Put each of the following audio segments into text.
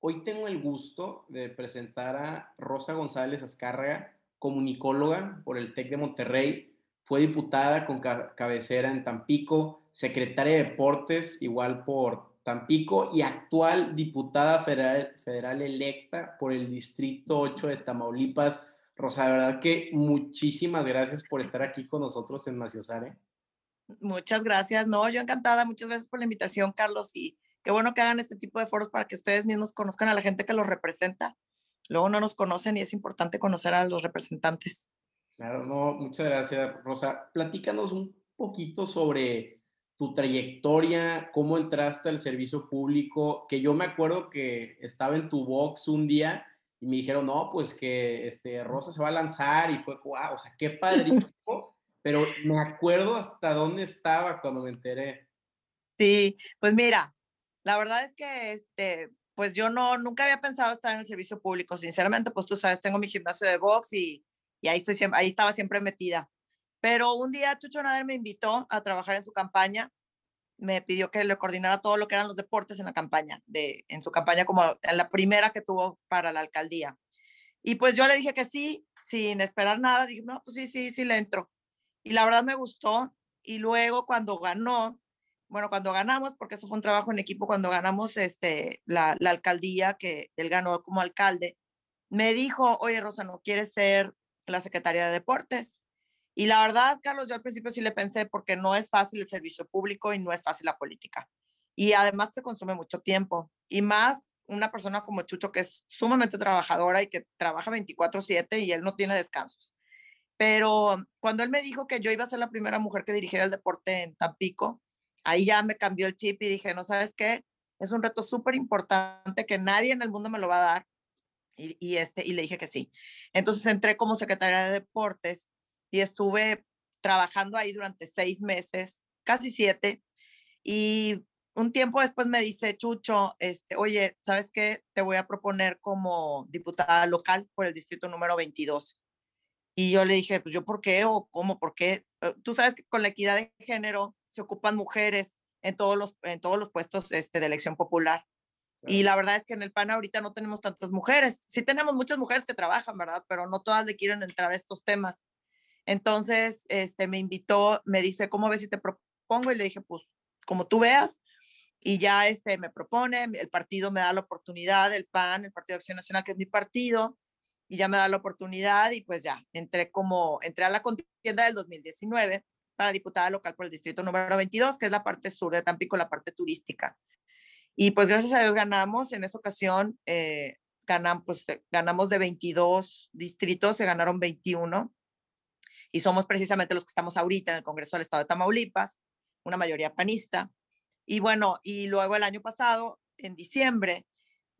Hoy tengo el gusto de presentar a Rosa González Azcárraga, comunicóloga por el TEC de Monterrey. Fue diputada con cabecera en Tampico, secretaria de Deportes igual por Tampico y actual diputada federal, federal electa por el Distrito 8 de Tamaulipas. Rosa, de verdad que muchísimas gracias por estar aquí con nosotros en Maciosare. Muchas gracias. No, yo encantada. Muchas gracias por la invitación, Carlos. Y qué bueno que hagan este tipo de foros para que ustedes mismos conozcan a la gente que los representa. Luego no nos conocen y es importante conocer a los representantes. Claro, no, muchas gracias, Rosa. Platícanos un poquito sobre tu trayectoria, cómo entraste al servicio público, que yo me acuerdo que estaba en tu box un día y me dijeron, no, pues que este, Rosa se va a lanzar y fue, wow, o sea, qué padrísimo, pero me acuerdo hasta dónde estaba cuando me enteré. Sí, pues mira, la verdad es que, este, pues yo no, nunca había pensado estar en el servicio público, sinceramente, pues tú sabes, tengo mi gimnasio de box y, y ahí, estoy siempre, ahí estaba siempre metida. Pero un día Chucho Nader me invitó a trabajar en su campaña, me pidió que le coordinara todo lo que eran los deportes en la campaña, de, en su campaña como la primera que tuvo para la alcaldía. Y pues yo le dije que sí, sin esperar nada, dije, no, pues sí, sí, sí le entro. Y la verdad me gustó. Y luego cuando ganó, bueno, cuando ganamos, porque eso fue un trabajo en equipo, cuando ganamos este, la, la alcaldía, que él ganó como alcalde, me dijo, oye, Rosa, ¿no quieres ser la secretaria de deportes? Y la verdad, Carlos, yo al principio sí le pensé porque no es fácil el servicio público y no es fácil la política. Y además te consume mucho tiempo. Y más una persona como Chucho, que es sumamente trabajadora y que trabaja 24/7 y él no tiene descansos. Pero cuando él me dijo que yo iba a ser la primera mujer que dirigiera el deporte en Tampico, ahí ya me cambió el chip y dije, no sabes qué, es un reto súper importante que nadie en el mundo me lo va a dar. Y, este, y le dije que sí. Entonces entré como secretaria de deportes y estuve trabajando ahí durante seis meses, casi siete. Y un tiempo después me dice Chucho, este, oye, ¿sabes qué? Te voy a proponer como diputada local por el distrito número 22. Y yo le dije, pues yo, ¿por qué? ¿O cómo? ¿Por qué? Eh, tú sabes que con la equidad de género se ocupan mujeres en todos los, en todos los puestos este, de elección popular. Y la verdad es que en el PAN ahorita no tenemos tantas mujeres. Sí tenemos muchas mujeres que trabajan, ¿verdad? Pero no todas le quieren entrar a estos temas. Entonces, este, me invitó, me dice, ¿cómo ves si te propongo? Y le dije, pues, como tú veas. Y ya este, me propone, el partido me da la oportunidad, el PAN, el Partido de Acción Nacional, que es mi partido, y ya me da la oportunidad y pues ya, entré como, entré a la contienda del 2019 para diputada local por el distrito número 22, que es la parte sur de Tampico, la parte turística. Y pues gracias a Dios ganamos, en esa ocasión eh, ganamos, pues, eh, ganamos de 22 distritos, se ganaron 21 y somos precisamente los que estamos ahorita en el Congreso del Estado de Tamaulipas, una mayoría panista. Y bueno, y luego el año pasado, en diciembre,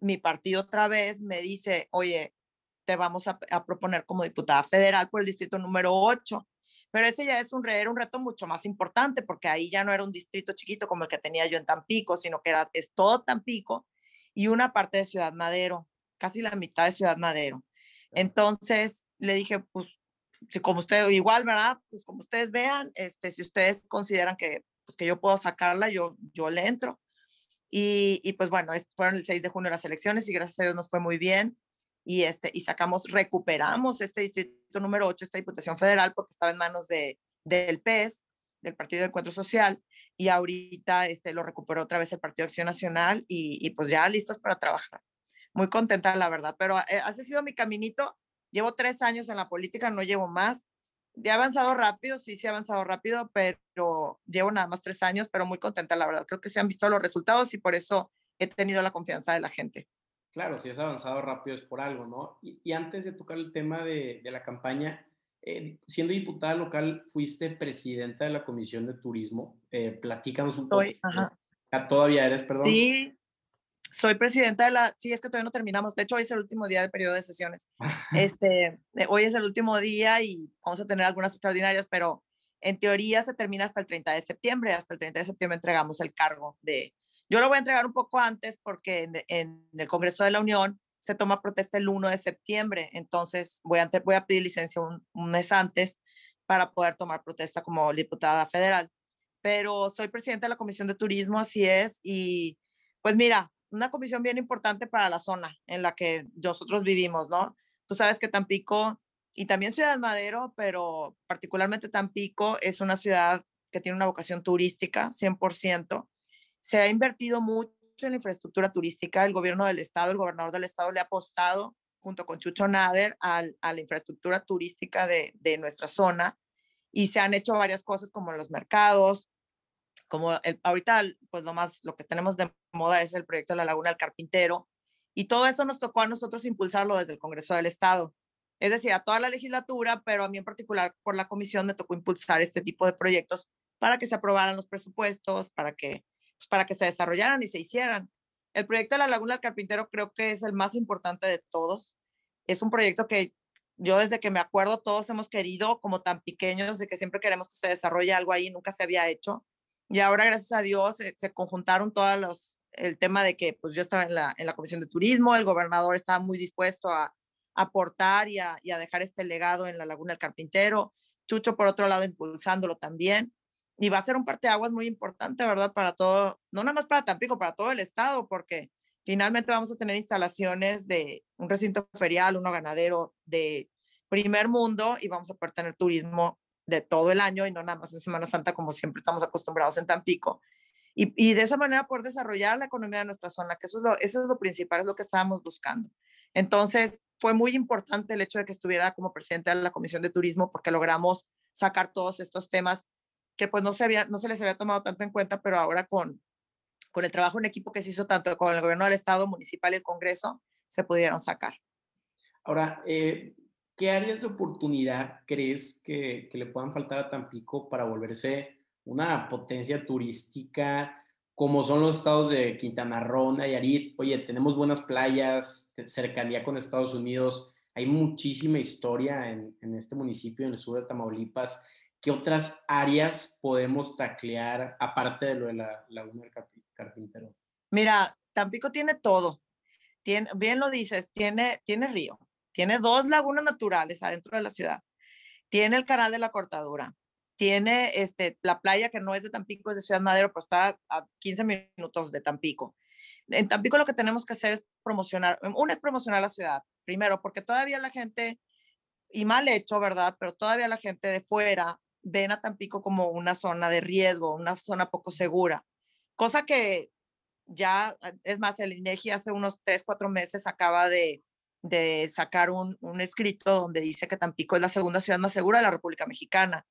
mi partido otra vez me dice, oye, te vamos a, proponer como diputada federal por el distrito número 8. Pero ese ya es un, era un reto mucho más importante porque ahí ya no era un distrito chiquito como el que tenía yo en Tampico, sino que era, es todo Tampico y una parte de Ciudad Madero, casi la mitad de Ciudad Madero. Entonces le dije, pues, si como usted, igual, ¿verdad? Pues como ustedes vean, este, si ustedes consideran que, pues, que yo puedo sacarla, yo, yo le entro. Y, y pues bueno, fueron el 6 de junio las elecciones y gracias a Dios nos fue muy bien y, este, y sacamos, recuperamos este distrito número 8, esta Diputación Federal, porque estaba en manos de, del PES, del Partido de Encuentro Social, y ahorita este, lo recuperó otra vez el Partido Acción Nacional y, y pues ya listas para trabajar. Muy contenta, la verdad, pero eh, ha sido mi caminito. Llevo tres años en la política, no llevo más. He avanzado rápido, sí, sí he avanzado rápido, pero llevo nada más tres años, pero muy contenta, la verdad. Creo que se han visto los resultados y por eso he tenido la confianza de la gente. Claro, si has avanzado rápido es por algo, ¿no? Y, antes de tocar el tema de, la campaña, eh, siendo diputada local, fuiste presidenta de la Comisión de Turismo. Eh, platícanos un poco. Ah, todavía eres, perdón. Sí, soy presidenta de la, sí, es que todavía no terminamos. De hecho, hoy es el último día del periodo de sesiones. este, eh, hoy es el último día y vamos a tener algunas extraordinarias, pero en teoría se termina hasta el 30 de septiembre. Hasta el 30 de septiembre entregamos el cargo de, yo lo voy a entregar un poco antes porque en, el Congreso de la Unión se toma protesta el 1 de septiembre, entonces voy a, voy a pedir licencia un, mes antes para poder tomar protesta como diputada federal. Pero soy presidenta de la Comisión de Turismo, así es, y pues mira, una comisión bien importante para la zona en la que nosotros vivimos, ¿no? Tú sabes que Tampico y también Ciudad Madero, pero particularmente Tampico es una ciudad que tiene una vocación turística, 100%. Se ha invertido mucho en la infraestructura turística. El gobierno del estado, el gobernador del estado le ha apostado junto con Chucho Nader a, la infraestructura turística de, de, nuestra zona y se han hecho varias cosas como los mercados, como el, ahorita pues lo más, lo que tenemos de moda es el proyecto de la Laguna del Carpintero y todo eso nos tocó a nosotros impulsarlo desde el Congreso del Estado. Es decir, a toda la legislatura, pero a mí en particular por la comisión me tocó impulsar este tipo de proyectos para que se aprobaran los presupuestos, para que, para que se desarrollaran y se hicieran. El proyecto de la Laguna del Carpintero creo que es el más importante de todos. Es un proyecto que yo desde que me acuerdo todos hemos querido, como tan pequeños, de que siempre queremos que se desarrolle algo ahí, nunca se había hecho. Y ahora, gracias a Dios, se, se conjuntaron todos los, el tema de que pues yo estaba en la, en la Comisión de Turismo, el gobernador estaba muy dispuesto a, aportar y a, y a dejar este legado en la Laguna del Carpintero. Chucho, por otro lado, impulsándolo también y va a ser un parteaguas muy importante, ¿verdad? Para todo, no nada más para Tampico, para todo el estado, porque finalmente vamos a tener instalaciones de un recinto ferial, uno ganadero de primer mundo y vamos a poder tener turismo de todo el año y no nada más en Semana Santa como siempre estamos acostumbrados en Tampico. Y, y de esa manera poder desarrollar la economía de nuestra zona, que eso es, lo, eso es lo principal, es lo que estábamos buscando. Entonces, fue muy importante el hecho de que estuviera como presidente de la Comisión de Turismo porque logramos sacar todos estos temas que pues no se, había, no se les había tomado tanto en cuenta, pero ahora con, con el trabajo en equipo que se hizo tanto con el gobierno del Estado, municipal y el Congreso, se pudieron sacar. Ahora, eh, ¿qué áreas de oportunidad crees que, que, le puedan faltar a Tampico para volverse una potencia turística como son los estados de Quintana Roo, Nayarit? Oye, tenemos buenas playas, cercanía con Estados Unidos, hay muchísima historia en, en este municipio, en el sur de Tamaulipas ¿qué otras áreas podemos taclear aparte de lo de la laguna del carpintero? Mira, Tampico tiene todo. Bien lo dices, tiene, tiene río, tiene dos lagunas naturales adentro de la ciudad, tiene el canal de la cortadura, tiene este, la playa que no es de Tampico, es de Ciudad Madero, pero está a 15 minutos de Tampico. En Tampico lo que tenemos que hacer es promocionar, una es promocionar la ciudad, primero, porque todavía la gente, y mal hecho, ¿verdad? Pero todavía la gente de fuera ven a Tampico como una zona de riesgo, una zona poco segura, cosa que ya, ah, es más, el INEGI hace unos tres, cuatro meses acaba de, de sacar un, un, escrito donde dice que Tampico es la segunda ciudad más segura de la República Mexicana.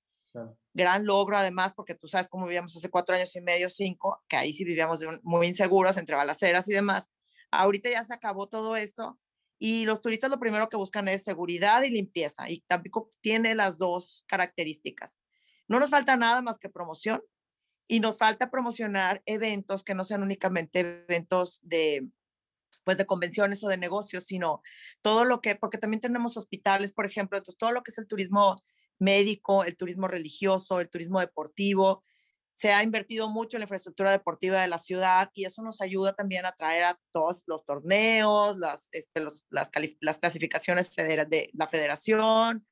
Gran logro además, porque tú sabes cómo vivíamos hace cuatro años y medio, cinco, que ahí sí vivíamos muy inseguros entre balaceras y demás. Ahorita ya se acabó todo esto y los turistas lo primero que buscan es seguridad y limpieza y Tampico tiene las dos características. No nos falta nada más que promoción y nos falta promocionar eventos que no sean únicamente eventos de pues de convenciones o de negocios, sino todo lo que, porque también tenemos hospitales, por ejemplo, entonces todo lo que es el turismo médico, el turismo religioso, el turismo deportivo, se ha invertido mucho en la infraestructura deportiva de la ciudad y eso nos ayuda también a traer a todos los torneos, las, este, los, las, las clasificaciones de la federación,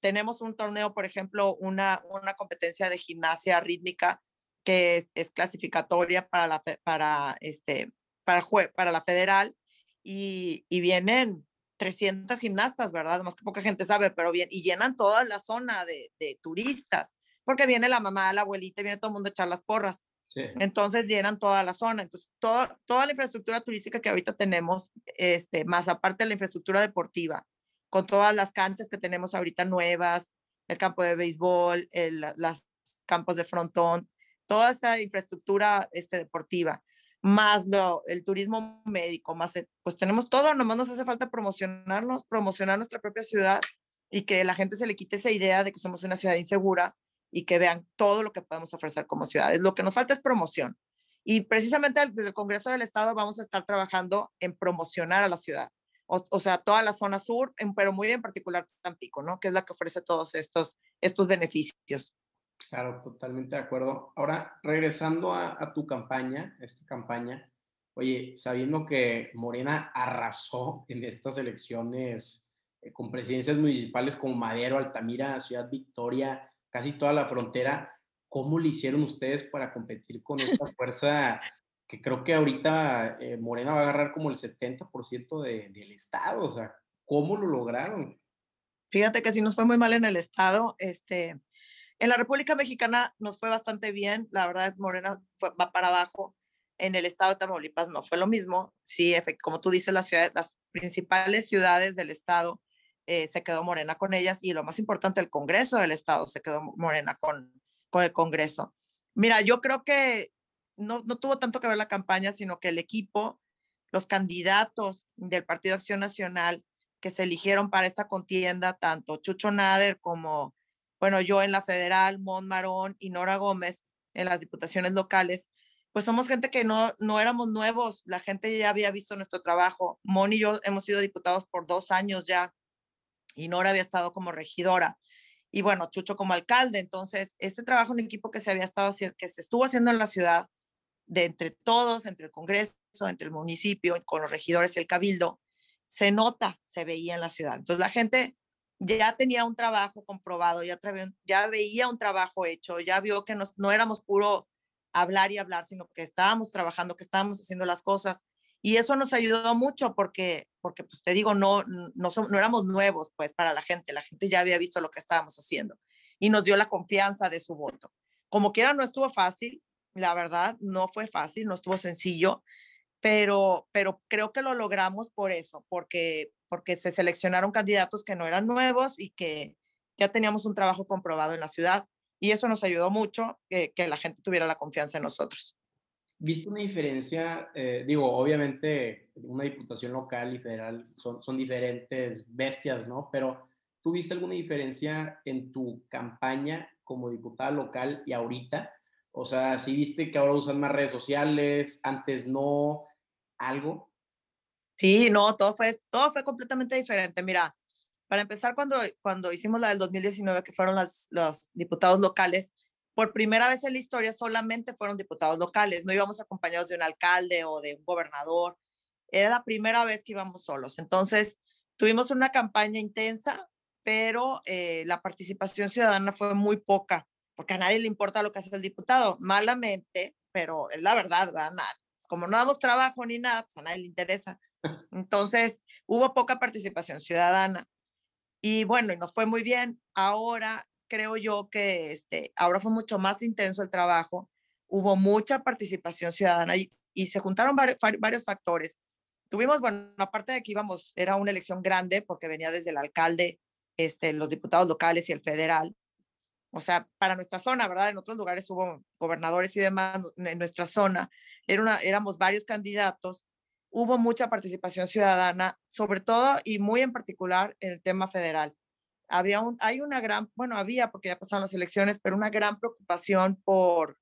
tenemos un torneo, por ejemplo, una, una competencia de gimnasia rítmica que es, clasificatoria para la, para, este, para, para la federal y, y, vienen 300 gimnastas, ¿verdad? Más que poca gente sabe, pero bien, y llenan toda la zona de, de turistas, porque viene la mamá, la abuelita, viene todo el mundo a echar las porras. Sí. Entonces llenan toda la zona. Entonces, todo, toda la infraestructura turística que ahorita tenemos, este, más aparte de la infraestructura deportiva, con todas las canchas que tenemos ahorita nuevas, el campo de béisbol, el, las campos de frontón, toda esta infraestructura este, deportiva, más lo, el turismo médico, más, pues tenemos todo, nomás nos hace falta promocionarnos, promocionar nuestra propia ciudad y que la gente se le quite esa idea de que somos una ciudad insegura y que vean todo lo que podemos ofrecer como ciudades. Lo que nos falta es promoción. Y precisamente desde el Congreso del Estado vamos a estar trabajando en promocionar a la ciudad o, sea, toda la zona sur, pero muy en particular Tampico, ¿no? Que es la que ofrece todos estos, estos beneficios. Claro, totalmente de acuerdo. Ahora, regresando a, a tu campaña, esta campaña, oye, sabiendo que Morena arrasó en estas elecciones eh, con presidencias municipales como Madero, Altamira, Ciudad Victoria, casi toda la frontera, ¿cómo le hicieron ustedes para competir con esta fuerza que creo que ahorita eh, Morena va a agarrar como el 70% de, del Estado. O sea, ¿cómo lo lograron? Fíjate que sí nos fue muy mal en el Estado. Este, en la República Mexicana nos fue bastante bien. La verdad, Morena fue, va para abajo. En el Estado de Tamaulipas no fue lo mismo. Sí, como tú dices, las, ciudades, las principales ciudades del Estado eh, se quedó Morena con ellas y lo más importante, el Congreso del Estado se quedó Morena con, con el Congreso. Mira, yo creo que no, no tuvo tanto que ver la campaña, sino que el equipo, los candidatos del Partido Acción Nacional que se eligieron para esta contienda, tanto Chucho Nader como, bueno, yo en la federal, Mon Marón y Nora Gómez en las diputaciones locales, pues somos gente que no, no éramos nuevos, la gente ya había visto nuestro trabajo. Mon y yo hemos sido diputados por dos años ya y Nora había estado como regidora y bueno, Chucho como alcalde. Entonces, ese trabajo en equipo que se había estado que se estuvo haciendo en la ciudad, de entre todos, entre el Congreso, entre el municipio, con los regidores el cabildo, se nota, se veía en la ciudad. Entonces la gente ya tenía un trabajo comprobado, ya, ya veía un trabajo hecho, ya vio que no éramos puro hablar y hablar, sino que estábamos trabajando, que estábamos haciendo las cosas. Y eso nos ayudó mucho porque, porque pues te digo, no, no, no éramos nuevos pues para la gente, la gente ya había visto lo que estábamos haciendo y nos dio la confianza de su voto. Como quiera, no estuvo fácil, la verdad, no fue fácil, no estuvo sencillo, pero, pero creo que lo logramos por eso, porque, porque se seleccionaron candidatos que no eran nuevos y que ya teníamos un trabajo comprobado en la ciudad. Y eso nos ayudó mucho que, que la gente tuviera la confianza en nosotros. ¿Viste una diferencia? Eh, digo, obviamente una diputación local y federal son, son diferentes bestias, ¿no? Pero ¿tú viste alguna diferencia en tu campaña como diputada local y ahorita? O sea, si viste que ahora usan más redes sociales, antes no, algo. Sí, no, todo fue, todo fue completamente diferente. Mira, para empezar, cuando, cuando hicimos la del 2019, que fueron las, los diputados locales, por primera vez en la historia solamente fueron diputados locales, no íbamos acompañados de un alcalde o de un gobernador, era la primera vez que íbamos solos. Entonces, tuvimos una campaña intensa, pero eh, la participación ciudadana fue muy poca porque a nadie le importa lo que hace el diputado, malamente, pero es la verdad, ¿verdad? Como no damos trabajo ni nada, pues a nadie le interesa. Entonces, hubo poca participación ciudadana. Y bueno, y nos fue muy bien. Ahora creo yo que este, ahora fue mucho más intenso el trabajo, hubo mucha participación ciudadana y, y se juntaron varios, varios factores. Tuvimos, bueno, aparte de que íbamos, era una elección grande porque venía desde el alcalde, este, los diputados locales y el federal o sea, para nuestra zona, ¿verdad? En otros lugares hubo gobernadores y demás, en nuestra zona era una, éramos varios candidatos, hubo mucha participación ciudadana, sobre todo y muy en particular en el tema federal. Había un, hay una gran, bueno, había porque ya pasaron las elecciones, pero una gran preocupación por,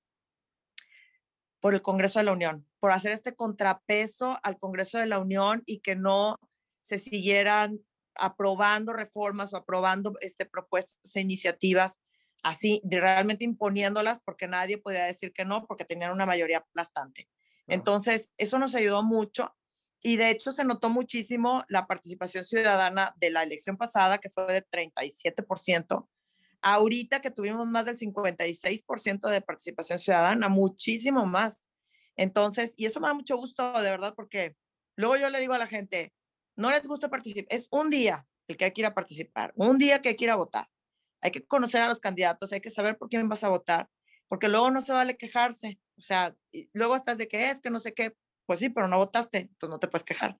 por el Congreso de la Unión, por hacer este contrapeso al Congreso de la Unión y que no se siguieran aprobando reformas o aprobando este, propuestas e iniciativas así, realmente imponiéndolas porque nadie podía decir que no, porque tenían una mayoría aplastante. Entonces, eso nos ayudó mucho y de hecho se notó muchísimo la participación ciudadana de la elección pasada, que fue de 37%. Ahorita que tuvimos más del 56% de participación ciudadana, muchísimo más. Entonces, y eso me da mucho gusto, de verdad, porque luego yo le digo a la gente, no les gusta participar, es un día el que hay que ir a participar, un día que hay que ir a votar hay que conocer a los candidatos, hay que saber por quién vas a votar, porque luego no se vale quejarse, o sea, luego estás de que es, que no sé qué, pues sí, pero no votaste, entonces no te puedes quejar.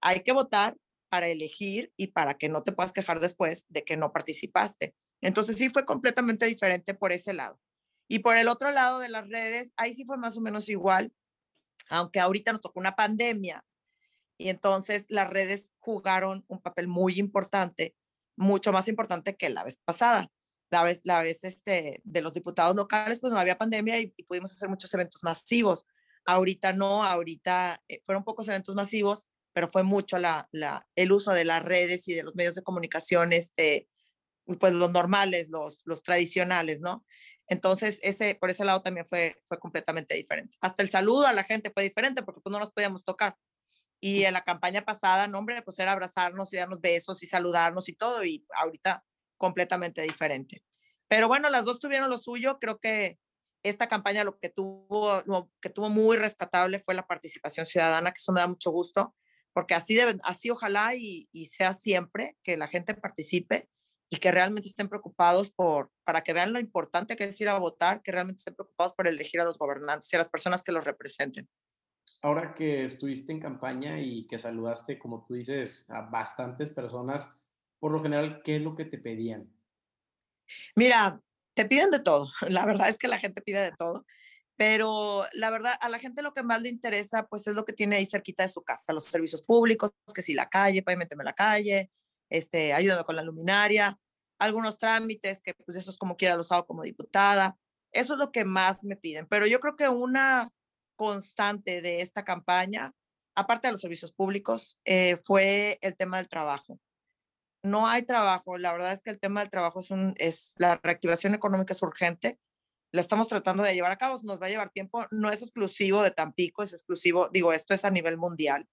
Hay que votar para elegir y para que no te puedas quejar después de que no participaste. Entonces sí fue completamente diferente por ese lado. Y por el otro lado de las redes, ahí sí fue más o menos igual, aunque ahorita nos tocó una pandemia y entonces las redes jugaron un papel muy importante mucho más importante que la vez pasada. La vez, la vez este, de los diputados locales, pues no había pandemia y, pudimos hacer muchos eventos masivos. Ahorita no, ahorita eh, fueron pocos eventos masivos, pero fue mucho la, la, el uso de las redes y de los medios de comunicación, este, pues los normales, los, los tradicionales, ¿no? Entonces, ese, por ese lado también fue, fue completamente diferente. Hasta el saludo a la gente fue diferente porque pues no nos podíamos tocar. Y en la campaña pasada, no, hombre, pues era abrazarnos y darnos besos y saludarnos y todo, y ahorita completamente diferente. Pero bueno, las dos tuvieron lo suyo, creo que esta campaña lo que tuvo, lo que tuvo muy rescatable fue la participación ciudadana, que eso me da mucho gusto, porque así, deben, así ojalá y, y sea siempre que la gente participe y que realmente estén preocupados por, para que vean lo importante que es ir a votar, que realmente estén preocupados por elegir a los gobernantes y a las personas que los representen. Ahora que estuviste en campaña y que saludaste, como tú dices, a bastantes personas, por lo general, ¿qué es lo que te pedían? Mira, te piden de todo. La verdad es que la gente pide de todo. Pero la verdad, a la gente lo que más le interesa, pues es lo que tiene ahí cerquita de su casa, los servicios públicos, que si la calle, pavimenteme la calle, este, ayúdame con la luminaria, algunos trámites, que pues eso es como quiera los hago como diputada. Eso es lo que más me piden. Pero yo creo que una constante de esta campaña, aparte de los servicios públicos, eh, fue el tema del trabajo no hay trabajo. La verdad es que el tema del trabajo es un, la reactivación económica es urgente. Lo estamos tratando de llevar a cabo, nos va a llevar tiempo. No es exclusivo de Tampico, es exclusivo, digo, esto es a nivel mundial.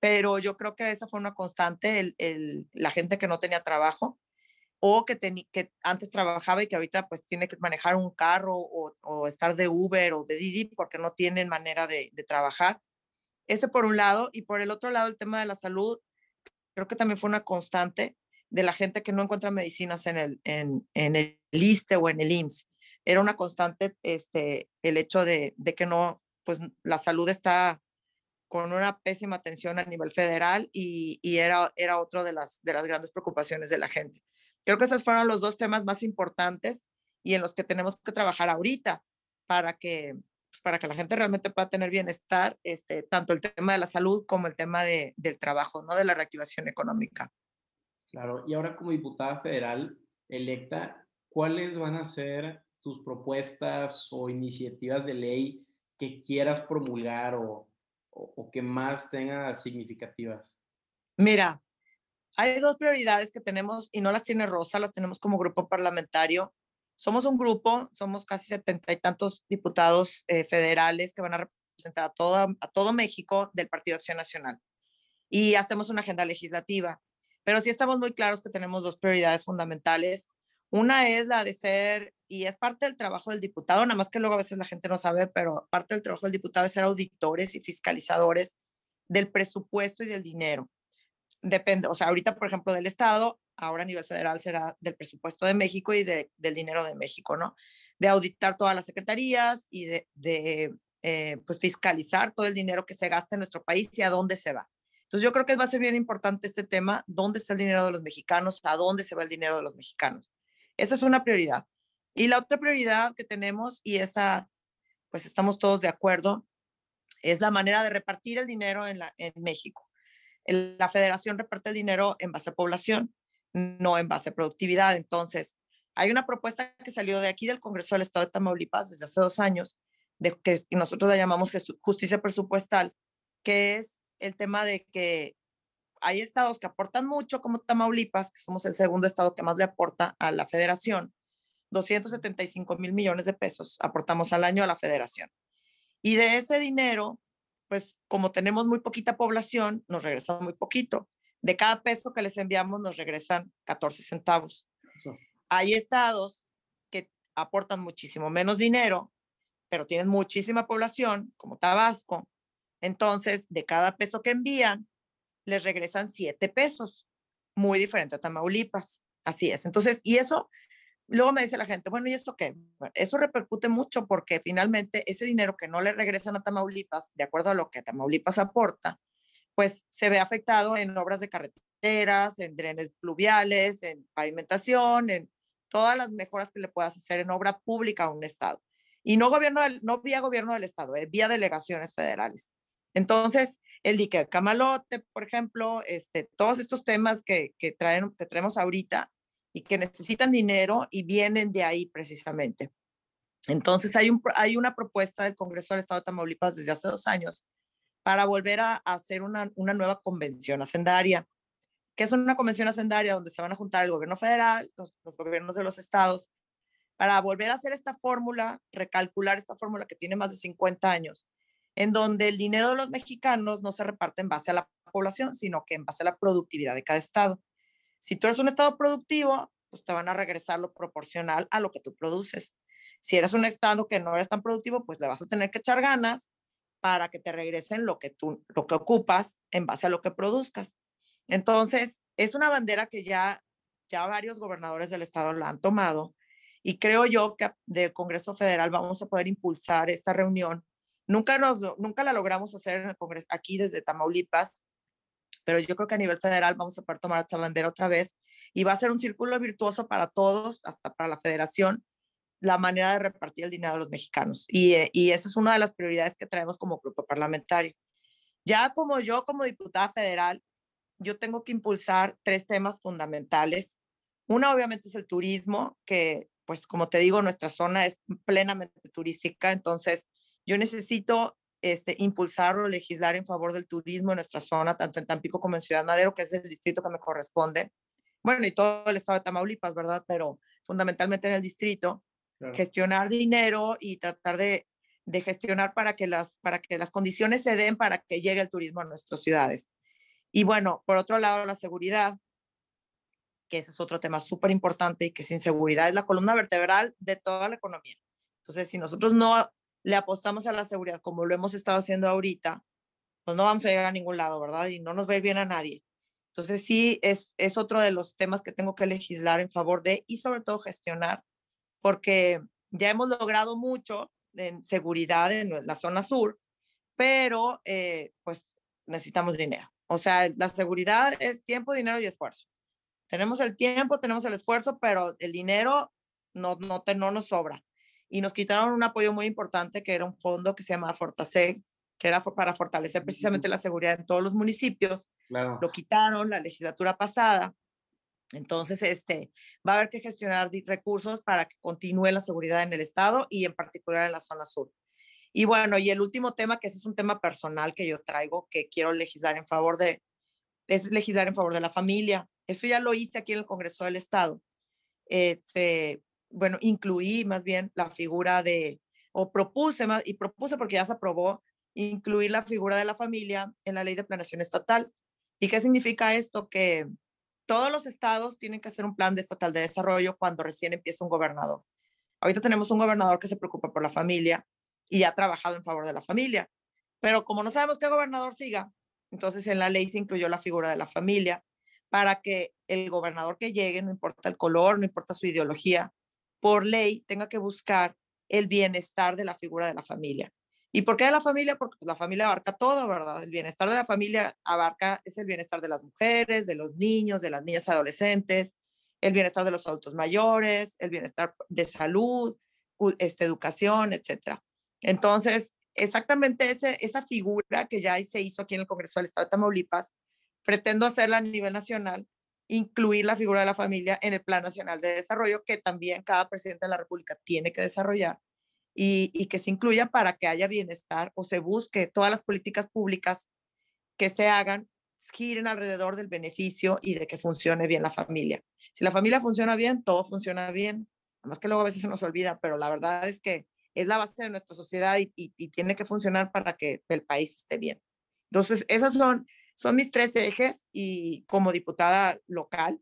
Pero yo creo que esa fue una constante, la gente que no tenía trabajo o que, que antes trabajaba y que ahorita pues tiene que manejar un carro o, o estar de Uber o de Didi porque no tienen manera de, de trabajar. Ese por un lado. Y por el otro lado, el tema de la salud creo que también fue una constante de la gente que no encuentra medicinas en el, en, en el ISTE o en el IMSS. Era una constante este, el hecho de, de que no, pues la salud está con una pésima atención a nivel federal y, y era, era otro de las, de las grandes preocupaciones de la gente. Creo que esos fueron los dos temas más importantes y en los que tenemos que trabajar ahorita para que, pues, para que la gente realmente pueda tener bienestar, este, tanto el tema de la salud como el tema de, del trabajo, ¿no? De la reactivación económica. Claro, y ahora como diputada federal electa, ¿cuáles van a ser tus propuestas o iniciativas de ley que quieras promulgar o, o, o que más tenga significativas? Mira, hay dos prioridades que tenemos y no las tiene Rosa, las tenemos como grupo parlamentario somos un grupo, somos casi setenta y tantos diputados eh, federales que van a representar a a todo México del Partido Acción Nacional. Y hacemos una agenda legislativa. Pero sí estamos muy claros que tenemos dos prioridades fundamentales. Una es la de ser, y es parte del trabajo del diputado, nada más que luego a veces la gente no sabe, pero parte del trabajo del diputado es ser auditores y fiscalizadores del presupuesto y del dinero. Depende, o sea, ahorita, por ejemplo, del Estado, ahora a nivel federal será del presupuesto de México y de, del dinero de México, ¿no? De auditar todas las secretarías y de, eh, pues fiscalizar todo el dinero que se gasta en nuestro país y a dónde se va. Entonces yo creo que va a ser bien importante este tema, dónde está el dinero de los mexicanos, a dónde se va el dinero de los mexicanos. Esa es una prioridad. Y la otra prioridad que tenemos, y esa, pues estamos todos de acuerdo, es la manera de repartir el dinero en México. La federación reparte el dinero en base a población no en base a productividad. Entonces, hay una propuesta que salió de aquí del Congreso del Estado de Tamaulipas desde hace dos años, de que nosotros la llamamos justicia presupuestal, que es el tema de que hay estados que aportan mucho, como Tamaulipas, que somos el segundo estado que más le aporta a la federación, 275 mil millones de pesos aportamos al año a la federación. Y de ese dinero, pues como tenemos muy poquita población, nos regresa muy poquito. De cada peso que les enviamos nos regresan 14 centavos. Eso. Hay estados que aportan muchísimo menos dinero, pero tienen muchísima población, como Tabasco. Entonces, de cada peso que envían, les regresan 7 pesos, muy diferente a Tamaulipas. Así es. Entonces, y eso, luego me dice la gente, bueno, ¿y esto qué? eso repercute mucho porque finalmente ese dinero que no le regresan a Tamaulipas, de acuerdo a lo que Tamaulipas aporta, pues se ve afectado en obras de carreteras, en drenes pluviales, en pavimentación, en todas las mejoras que le puedas hacer en obra pública a un estado. Y no gobierno no vía gobierno del estado, eh, vía delegaciones federales. Entonces, el dique Camalote, por ejemplo, este, todos estos temas que, que, traen, que traemos ahorita y que necesitan dinero y vienen de ahí precisamente. Entonces, hay, un, hay una propuesta del Congreso del Estado de Tamaulipas desde hace dos años para volver a, hacer una, una, nueva convención hacendaria. que es una convención hacendaria donde se van a juntar el gobierno federal, los, los gobiernos de los estados, para volver a hacer esta fórmula, recalcular esta fórmula que tiene más de 50 años, en donde el dinero de los mexicanos no se reparte en base a la población, sino que en base a la productividad de cada estado. Si tú eres un estado productivo, pues te van a regresar lo proporcional a lo que tú produces. Si eres un estado que no eres tan productivo, pues le vas a tener que echar ganas para que te regresen lo que tú, lo que ocupas en base a lo que produzcas. Entonces, es una bandera que ya, ya varios gobernadores del estado la han tomado y creo yo que del Congreso Federal vamos a poder impulsar esta reunión. Nunca, nos, nunca la logramos hacer en el Congreso, aquí desde Tamaulipas, pero yo creo que a nivel federal vamos a poder tomar esta bandera otra vez y va a ser un círculo virtuoso para todos, hasta para la federación, la manera de repartir el dinero a los mexicanos. Y, eh, y esa es una de las prioridades que traemos como grupo parlamentario. Ya como yo, como diputada federal, yo tengo que impulsar tres temas fundamentales. Una, obviamente, es el turismo, que, pues, como te digo, nuestra zona es plenamente turística, entonces yo necesito este, impulsar o legislar en favor del turismo en nuestra zona, tanto en Tampico como en Ciudad Madero, que es el distrito que me corresponde. Bueno, y todo el estado de Tamaulipas, ¿verdad? Pero fundamentalmente en el distrito, gestionar dinero y tratar de, de, gestionar para que, las, para que las condiciones se den para que llegue el turismo a nuestras ciudades. Y bueno, por otro lado, la seguridad, que ese es otro tema súper importante y que sin seguridad es la columna vertebral de toda la economía. Entonces, si nosotros no le apostamos a la seguridad como lo hemos estado haciendo ahorita, pues no vamos a llegar a ningún lado, ¿verdad? Y no nos va a ir bien a nadie. Entonces sí, es, otro de los temas que tengo que legislar en favor de y sobre todo gestionar, porque ya hemos logrado mucho en seguridad en la zona sur, pero eh, pues necesitamos dinero. O sea, la seguridad es tiempo, dinero y esfuerzo. Tenemos el tiempo, tenemos el esfuerzo, pero el dinero no, no, no nos sobra y nos quitaron un apoyo muy importante que era un fondo que se llama Fortaseg, que era para fortalecer precisamente la seguridad en todos los municipios. Claro. Lo quitaron la legislatura pasada. Entonces, este, va a haber que gestionar recursos para que continúe la seguridad en el estado y en particular en la zona sur. Y bueno, y el último tema, que ese es un tema personal que yo traigo, que quiero legislar en favor de, es legislar en favor de la familia. Eso ya lo hice aquí en el Congreso del Estado. Se, bueno, incluí más bien la figura de, o propuse, y propuse porque ya se aprobó, incluir la figura de la familia en la ley de planeación estatal. ¿Y qué significa esto? Que todos los estados tienen que hacer un plan de estatal de desarrollo cuando recién empieza un gobernador. Ahorita tenemos un gobernador que se preocupa por la familia y ha trabajado en favor de la familia, pero como no sabemos qué gobernador siga, entonces en la ley se incluyó la figura de la familia para que el gobernador que llegue, no importa el color, no importa su ideología, por ley tenga que buscar el bienestar de la figura de la familia. ¿Y por qué de la familia? Porque pues, la familia abarca todo, ¿verdad? El bienestar de la familia abarca, es el bienestar de las mujeres, de los niños, de las niñas adolescentes, el bienestar de los adultos mayores, el bienestar de salud, este, educación, etc. Entonces, exactamente ese, esa figura que ya se hizo aquí en el Congreso del Estado de Tamaulipas, pretendo hacerla a nivel nacional incluir la figura de la familia en el Plan Nacional de Desarrollo, que también cada presidente de la República tiene que desarrollar y, que se incluya para que haya bienestar o se busque todas las políticas públicas que se hagan giren alrededor del beneficio y de que funcione bien la familia. Si la familia funciona bien, todo funciona bien. Además que luego a veces se nos olvida, pero la verdad es que es la base de nuestra sociedad y, y tiene que funcionar para que el país esté bien. Entonces, esas son son mis tres ejes y como diputada local,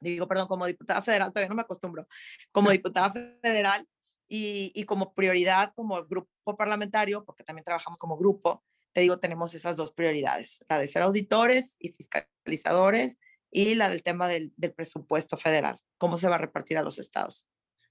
digo, perdón, como diputada federal, todavía no me acostumbro, como diputada federal y, y como prioridad como grupo parlamentario, porque también trabajamos como grupo, te digo, tenemos esas dos prioridades, la de ser auditores y fiscalizadores y la del tema del, del presupuesto federal, cómo se va a repartir a los estados.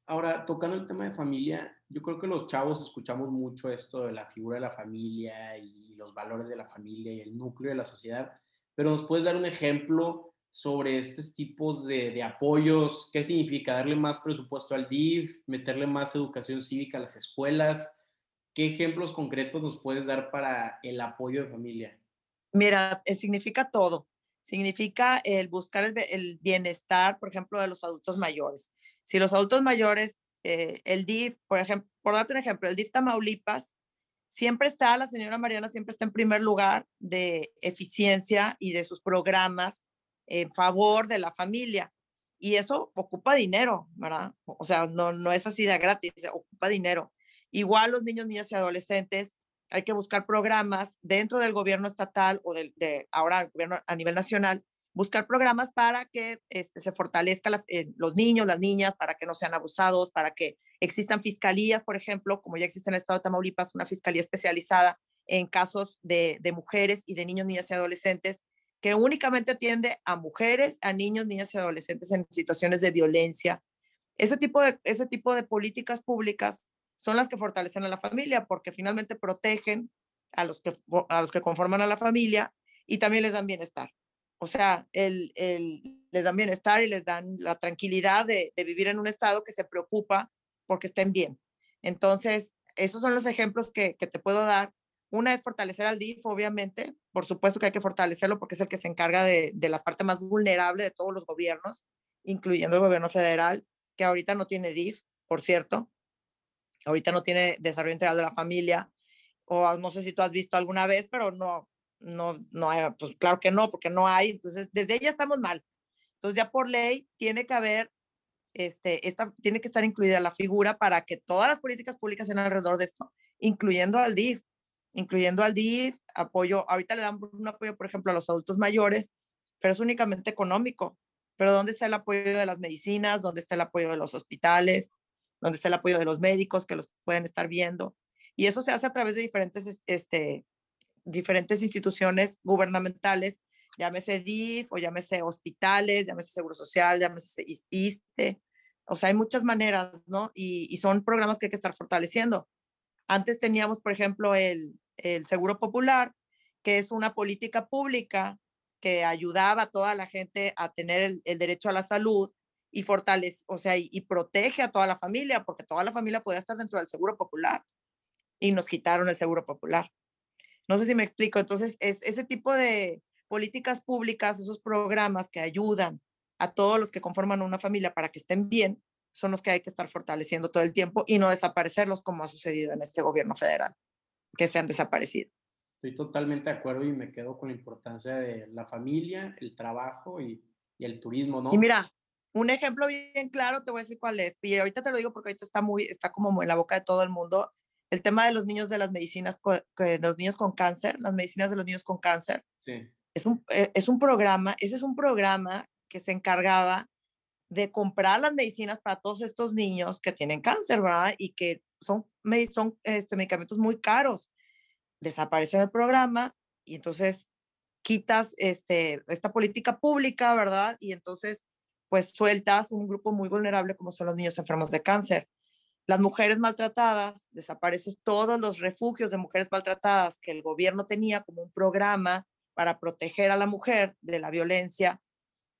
Ahora, tocando el tema de familia, yo creo que los chavos escuchamos mucho esto de la figura de la familia y los valores de la familia y el núcleo de la sociedad, pero ¿nos puedes dar un ejemplo sobre estos tipos de, apoyos? ¿Qué significa darle más presupuesto al DIF, meterle más educación cívica a las escuelas? ¿Qué ejemplos concretos nos puedes dar para el apoyo de familia? Mira, eh, significa todo. Significa el buscar el bienestar, por ejemplo, de los adultos mayores si los adultos mayores, eh, el DIF, por ejemplo, por darte un ejemplo, el DIF Tamaulipas, siempre está, la señora Mariana siempre está en primer lugar de eficiencia y de sus programas en favor de la familia. Y eso ocupa dinero, ¿verdad? O sea, no, no es así de gratis, ocupa dinero. Igual los niños, niñas y adolescentes, hay que buscar programas dentro del gobierno estatal o de, de ahora el gobierno a nivel nacional buscar programas para que este, se fortalezca eh, los niños, las niñas, para que no sean abusados, para que existan fiscalías, por ejemplo, como ya existe en el estado de Tamaulipas, una fiscalía especializada en casos de, mujeres y de niños, niñas y adolescentes que únicamente atiende a mujeres, a niños, niñas y adolescentes en situaciones de violencia. Ese tipo de, políticas públicas son las que fortalecen a la familia porque finalmente protegen a los que conforman a la familia y también les dan bienestar. O sea, el, el, les dan bienestar y les dan la tranquilidad de, vivir en un estado que se preocupa porque estén bien. Entonces, esos son los ejemplos que, que te puedo dar. Una es fortalecer al DIF, obviamente. Por supuesto que hay que fortalecerlo porque es el que se encarga de, de la parte más vulnerable de todos los gobiernos, incluyendo el gobierno federal, que ahorita no tiene DIF, por cierto. Ahorita no tiene desarrollo integral de la familia. O no sé si tú has visto alguna vez, pero no, no, no pues claro que no, porque no hay. Entonces, desde ella estamos mal. Entonces, ya por ley tiene que haber este, esta, tiene que estar incluida la figura para que todas las políticas públicas sean alrededor de esto, incluyendo al DIF, incluyendo al DIF, apoyo, ahorita le dan un apoyo, por ejemplo, a los adultos mayores, pero es únicamente económico. Pero ¿dónde está el apoyo de las medicinas? ¿Dónde está el apoyo de los hospitales? ¿Dónde está el apoyo de los médicos que los pueden estar viendo? Y eso se hace a través de diferentes, este, diferentes instituciones gubernamentales llámese DIF o llámese hospitales, llámese Seguro Social, llámese ISTE. O sea, hay muchas maneras, ¿no? Y, son programas que hay que estar fortaleciendo. Antes teníamos, por ejemplo, el, el Seguro Popular, que es una política pública que ayudaba a toda la gente a tener el, derecho a la salud y fortalece, o sea, y, y, protege a toda la familia, porque toda la familia podía estar dentro del Seguro Popular y nos quitaron el Seguro Popular. No sé si me explico. Entonces, es ese tipo de, políticas públicas, esos programas que ayudan a todos los que conforman una familia para que estén bien, son los que hay que estar fortaleciendo todo el tiempo y no desaparecerlos como ha sucedido en este gobierno federal, que se han desaparecido. Estoy totalmente de acuerdo y me quedo con la importancia de la familia, el trabajo y, y el turismo, ¿no? Y mira, un ejemplo bien claro, te voy a decir cuál es, y ahorita te lo digo porque ahorita está muy, está como en la boca de todo el mundo, el tema de los niños de las medicinas, de los niños con cáncer, las medicinas de los niños con cáncer. Sí es un, eh, es un programa, ese es un programa que se encargaba de comprar las medicinas para todos estos niños que tienen cáncer, ¿verdad? Y que son, son este, medicamentos muy caros. Desaparece el programa y entonces quitas este, esta política pública, ¿verdad? Y entonces, pues sueltas un grupo muy vulnerable como son los niños enfermos de cáncer. Las mujeres maltratadas, desapareces todos los refugios de mujeres maltratadas que el gobierno tenía como un programa para proteger a la mujer de la violencia.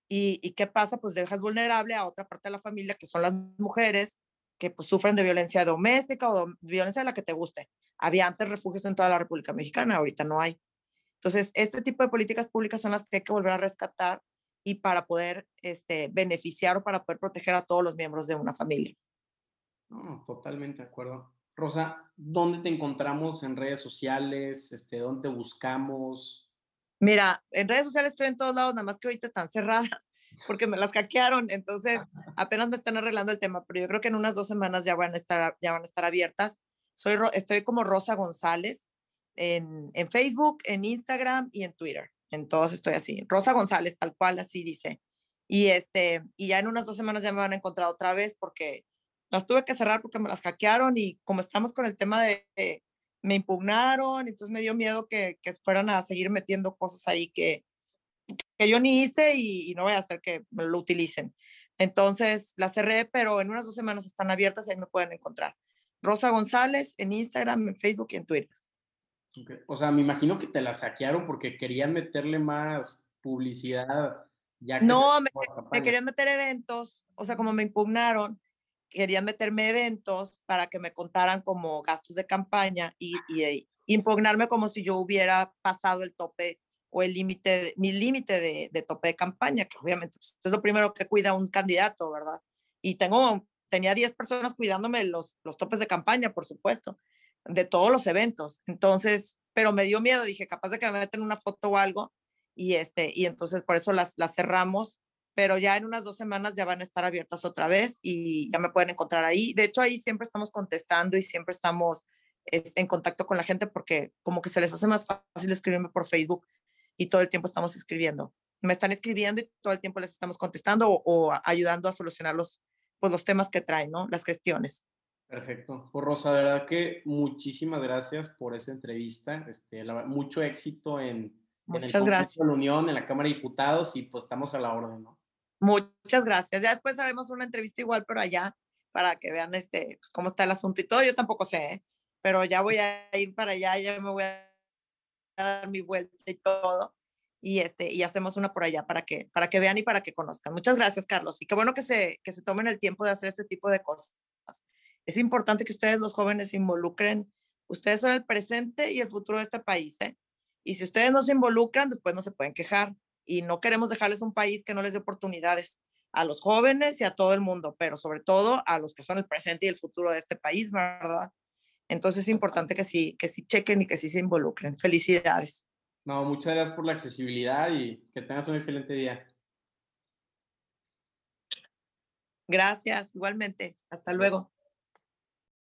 ¿Y, qué pasa? Pues dejas vulnerable a otra parte de la familia, que son las mujeres que pues, sufren de violencia doméstica o violencia de la que te guste. Había antes refugios en toda la República Mexicana, ahorita no hay. Entonces, este tipo de políticas públicas son las que hay que volver a rescatar y para poder este, beneficiar o para poder proteger a todos los miembros de una familia. No, totalmente de acuerdo. Rosa, ¿dónde te encontramos en redes sociales? Este, ¿Dónde buscamos? Mira, en redes sociales estoy en todos lados, nada más que ahorita están cerradas porque me las hackearon, entonces apenas me están arreglando el tema, pero yo creo que en unas dos semanas ya van a estar, ya van a estar abiertas. Soy, estoy como Rosa González en, en Facebook, en Instagram y en Twitter. En todos estoy así. Rosa González, tal cual, así dice. Y, este, y ya en unas dos semanas ya me van a encontrar otra vez porque las tuve que cerrar porque me las hackearon y como estamos con el tema de, me impugnaron, entonces me dio miedo que, que fueran a seguir metiendo cosas ahí que, que yo ni hice y, no voy a hacer que lo utilicen. Entonces la cerré, pero en unas dos semanas están abiertas y ahí me pueden encontrar. Rosa González en Instagram, en Facebook y en Twitter. O sea, me imagino que te la saquearon porque querían meterle más publicidad. Ya no, me, me, querían meter eventos, o sea, como me impugnaron, querían meterme eventos para que me contaran como gastos de campaña y, y impugnarme como si yo hubiera pasado el tope o el límite, mi límite de, de, tope de campaña, que obviamente pues, es lo primero que cuida un candidato, ¿verdad? Y tengo, tenía 10 personas cuidándome los, los topes de campaña, por supuesto, de todos los eventos. Entonces, pero me dio miedo, dije, capaz de que me meten una foto o algo, y, este, y entonces por eso las, las cerramos pero ya en unas dos semanas ya van a estar abiertas otra vez y ya me pueden encontrar ahí. De hecho, ahí siempre estamos contestando y siempre estamos este, en contacto con la gente porque como que se les hace más fácil escribirme por Facebook y todo el tiempo estamos escribiendo. Me están escribiendo y todo el tiempo les estamos contestando o, ayudando a solucionar los, pues, los temas que traen, ¿no? Las cuestiones. Perfecto. Pues Rosa, de verdad que muchísimas gracias por esta entrevista. Este, mucho éxito en, Muchas en el gracias. de la Unión, en la Cámara de Diputados y pues estamos a la orden, ¿no? Muchas gracias. Ya después haremos una entrevista igual, pero allá para que vean este, pues, cómo está el asunto y todo. Yo tampoco sé, ¿eh? pero ya voy a ir para allá, ya me voy a dar mi vuelta y todo. Y, este, y hacemos una por allá para que, para que vean y para que conozcan. Muchas gracias, Carlos. Y qué bueno que se, que se tomen el tiempo de hacer este tipo de cosas. Es importante que ustedes, los jóvenes, se involucren. Ustedes son el presente y el futuro de este país. ¿eh? Y si ustedes no se involucran, después no se pueden quejar. Y no queremos dejarles un país que no les dé oportunidades a los jóvenes y a todo el mundo, pero sobre todo a los que son el presente y el futuro de este país, ¿verdad? Entonces es importante que sí, que sí chequen y que sí se involucren. Felicidades. No, muchas gracias por la accesibilidad y que tengas un excelente día. Gracias, igualmente. Hasta luego.